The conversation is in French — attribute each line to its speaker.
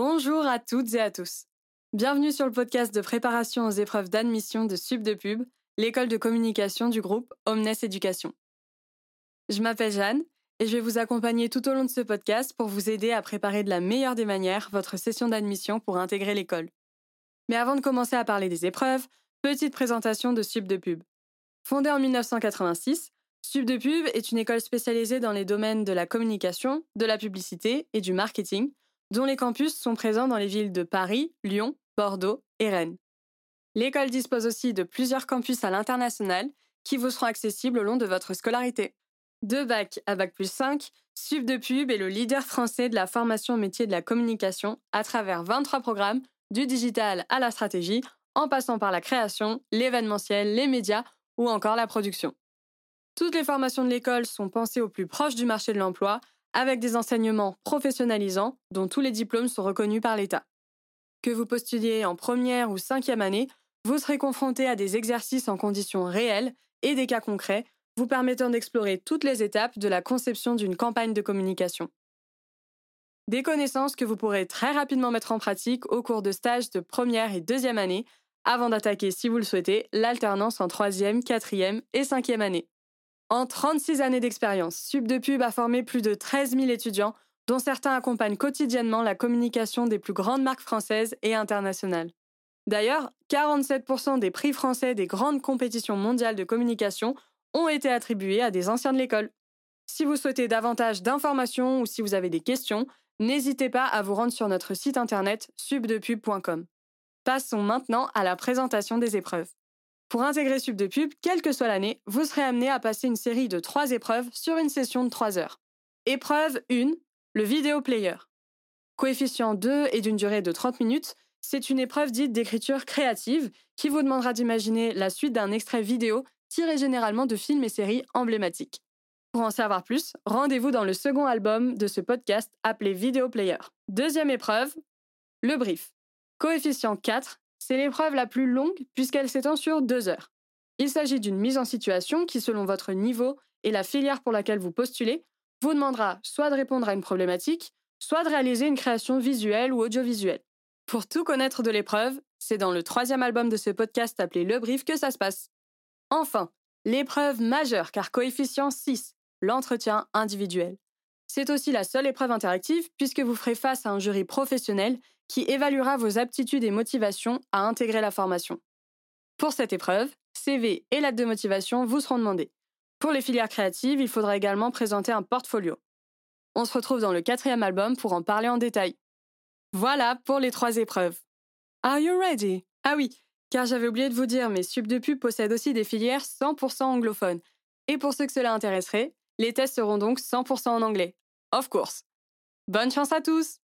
Speaker 1: Bonjour à toutes et à tous. Bienvenue sur le podcast de préparation aux épreuves d'admission de Sub de Pub, l'école de communication du groupe Omnes Éducation. Je m'appelle Jeanne et je vais vous accompagner tout au long de ce podcast pour vous aider à préparer de la meilleure des manières votre session d'admission pour intégrer l'école. Mais avant de commencer à parler des épreuves, petite présentation de Sub de Pub. Fondée en 1986, Sub de Pub est une école spécialisée dans les domaines de la communication, de la publicité et du marketing, dont les campus sont présents dans les villes de Paris, Lyon, Bordeaux et Rennes. L'école dispose aussi de plusieurs campus à l'international qui vous seront accessibles au long de votre scolarité. De bac à bac plus 5, Sub de Pub est le leader français de la formation métier de la communication à travers 23 programmes, du digital à la stratégie, en passant par la création, l'événementiel, les médias ou encore la production. Toutes les formations de l'école sont pensées au plus proche du marché de l'emploi, avec des enseignements professionnalisants dont tous les diplômes sont reconnus par l'État. Que vous postuliez en première ou cinquième année, vous serez confronté à des exercices en conditions réelles et des cas concrets vous permettant d'explorer toutes les étapes de la conception d'une campagne de communication. Des connaissances que vous pourrez très rapidement mettre en pratique au cours de stages de première et deuxième année, avant d'attaquer, si vous le souhaitez, l'alternance en troisième, quatrième et cinquième année. En 36 années d'expérience, Subdepub a formé plus de 13 000 étudiants, dont certains accompagnent quotidiennement la communication des plus grandes marques françaises et internationales. D'ailleurs, 47% des prix français des grandes compétitions mondiales de communication ont été attribués à des anciens de l'école. Si vous souhaitez davantage d'informations ou si vous avez des questions, n'hésitez pas à vous rendre sur notre site internet subdepub.com. Passons maintenant à la présentation des épreuves. Pour intégrer Subdepub, quelle que soit l'année, vous serez amené à passer une série de trois épreuves sur une session de 3 heures. Épreuve 1, le vidéo player. Coefficient 2 et d'une durée de 30 minutes, c'est une épreuve dite d'écriture créative qui vous demandera d'imaginer la suite d'un extrait vidéo tiré généralement de films et séries emblématiques. Pour en savoir plus, rendez-vous dans le second album de ce podcast appelé Vidéo Player. Deuxième épreuve, le brief. Coefficient 4, c'est l'épreuve la plus longue puisqu'elle s'étend sur deux heures. Il s'agit d'une mise en situation qui, selon votre niveau et la filière pour laquelle vous postulez, vous demandera soit de répondre à une problématique, soit de réaliser une création visuelle ou audiovisuelle. Pour tout connaître de l'épreuve, c'est dans le troisième album de ce podcast appelé Le Brief que ça se passe. Enfin, l'épreuve majeure car coefficient 6, l'entretien individuel. C'est aussi la seule épreuve interactive puisque vous ferez face à un jury professionnel qui évaluera vos aptitudes et motivations à intégrer la formation. Pour cette épreuve, CV et lettre de motivation vous seront demandés. Pour les filières créatives, il faudra également présenter un portfolio. On se retrouve dans le quatrième album pour en parler en détail. Voilà pour les trois épreuves. Are you ready? Ah oui, car j'avais oublié de vous dire, mais Subdepub possède aussi des filières 100% anglophones. Et pour ceux que cela intéresserait, les tests seront donc 100% en anglais. Of course. Bonne chance à tous!